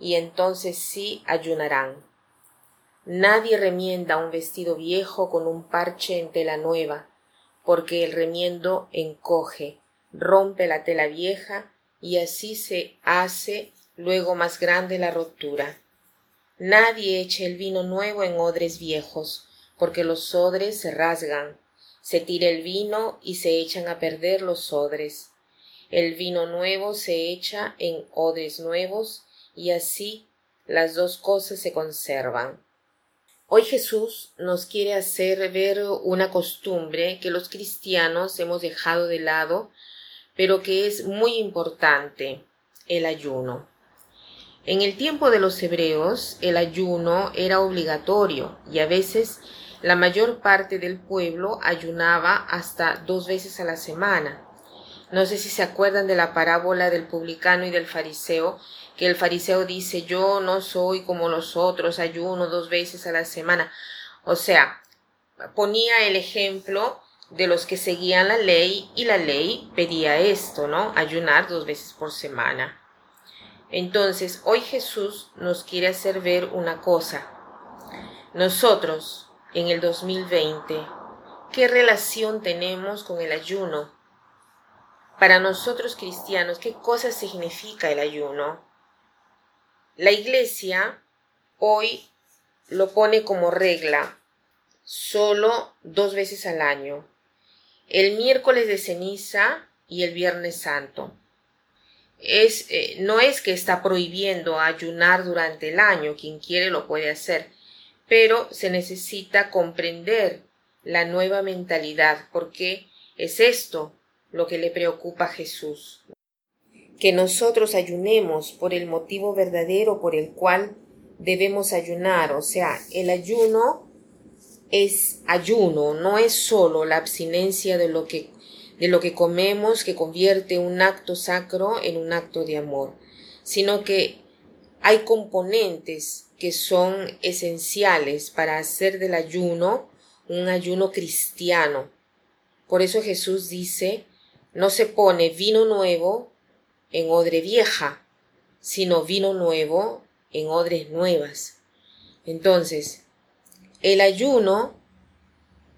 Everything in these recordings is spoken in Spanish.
y entonces sí ayunarán. Nadie remienda un vestido viejo con un parche en tela nueva, porque el remiendo encoge, rompe la tela vieja y así se hace luego más grande la rotura. Nadie eche el vino nuevo en odres viejos, porque los odres se rasgan, se tira el vino y se echan a perder los odres. El vino nuevo se echa en odres nuevos y así las dos cosas se conservan. Hoy Jesús nos quiere hacer ver una costumbre que los cristianos hemos dejado de lado, pero que es muy importante, el ayuno. En el tiempo de los hebreos el ayuno era obligatorio y a veces la mayor parte del pueblo ayunaba hasta dos veces a la semana. No sé si se acuerdan de la parábola del publicano y del fariseo, que el fariseo dice yo no soy como los otros, ayuno dos veces a la semana. O sea, ponía el ejemplo de los que seguían la ley y la ley pedía esto, ¿no? Ayunar dos veces por semana. Entonces, hoy Jesús nos quiere hacer ver una cosa. Nosotros, en el 2020, ¿qué relación tenemos con el ayuno? Para nosotros cristianos, ¿qué cosa significa el ayuno? La iglesia hoy lo pone como regla solo dos veces al año, el miércoles de ceniza y el viernes santo. Es, eh, no es que está prohibiendo ayunar durante el año, quien quiere lo puede hacer, pero se necesita comprender la nueva mentalidad, porque es esto lo que le preocupa a Jesús. Que nosotros ayunemos por el motivo verdadero por el cual debemos ayunar. O sea, el ayuno es ayuno, no es solo la abstinencia de lo que, de lo que comemos que convierte un acto sacro en un acto de amor, sino que hay componentes que son esenciales para hacer del ayuno un ayuno cristiano. Por eso Jesús dice, no se pone vino nuevo en odre vieja, sino vino nuevo en odres nuevas. Entonces, el ayuno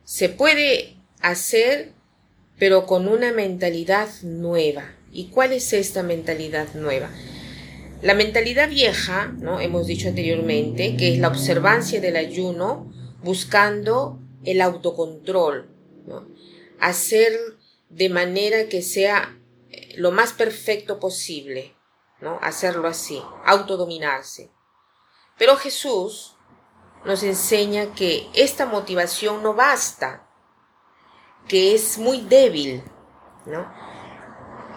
se puede hacer, pero con una mentalidad nueva. ¿Y cuál es esta mentalidad nueva? La mentalidad vieja, ¿no? Hemos dicho anteriormente, que es la observancia del ayuno buscando el autocontrol. Hacer de manera que sea lo más perfecto posible, ¿no? Hacerlo así, autodominarse. Pero Jesús nos enseña que esta motivación no basta, que es muy débil, ¿no?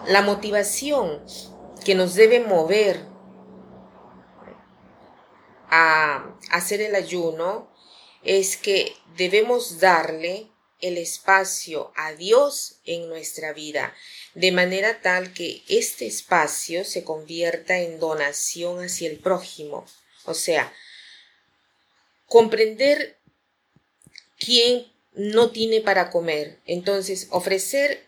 La motivación que nos debe mover a hacer el ayuno es que debemos darle el espacio a Dios en nuestra vida, de manera tal que este espacio se convierta en donación hacia el prójimo. O sea, comprender quién no tiene para comer. Entonces, ofrecer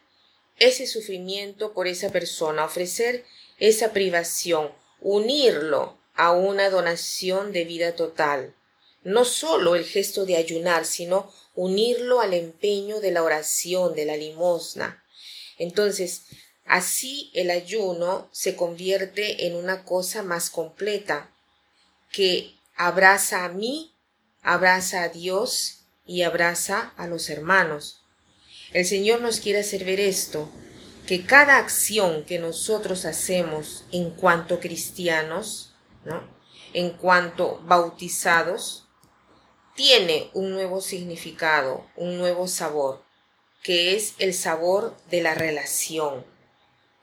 ese sufrimiento por esa persona, ofrecer esa privación, unirlo a una donación de vida total no solo el gesto de ayunar, sino unirlo al empeño de la oración, de la limosna. Entonces, así el ayuno se convierte en una cosa más completa, que abraza a mí, abraza a Dios y abraza a los hermanos. El Señor nos quiere hacer ver esto, que cada acción que nosotros hacemos en cuanto cristianos, en cuanto bautizados, tiene un nuevo significado, un nuevo sabor, que es el sabor de la relación,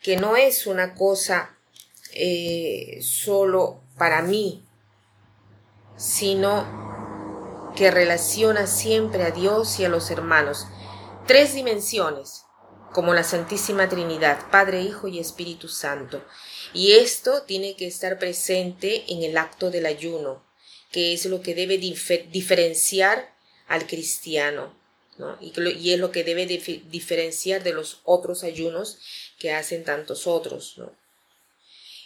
que no es una cosa eh, solo para mí, sino que relaciona siempre a Dios y a los hermanos. Tres dimensiones, como la Santísima Trinidad, Padre, Hijo y Espíritu Santo. Y esto tiene que estar presente en el acto del ayuno, que es lo que debe diferenciar al cristiano. Y, es lo que debe diferenciar de los otros ayunos que hacen tantos otros.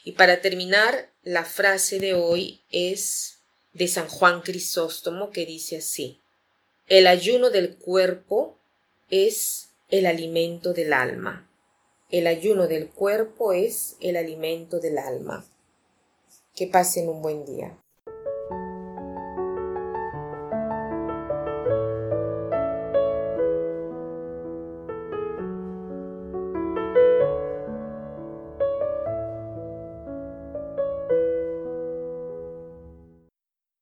Y para terminar, la frase de hoy es de San Juan Crisóstomo que dice así, el ayuno del cuerpo es el alimento del alma. El ayuno del cuerpo es el alimento del alma. Que pasen un buen día.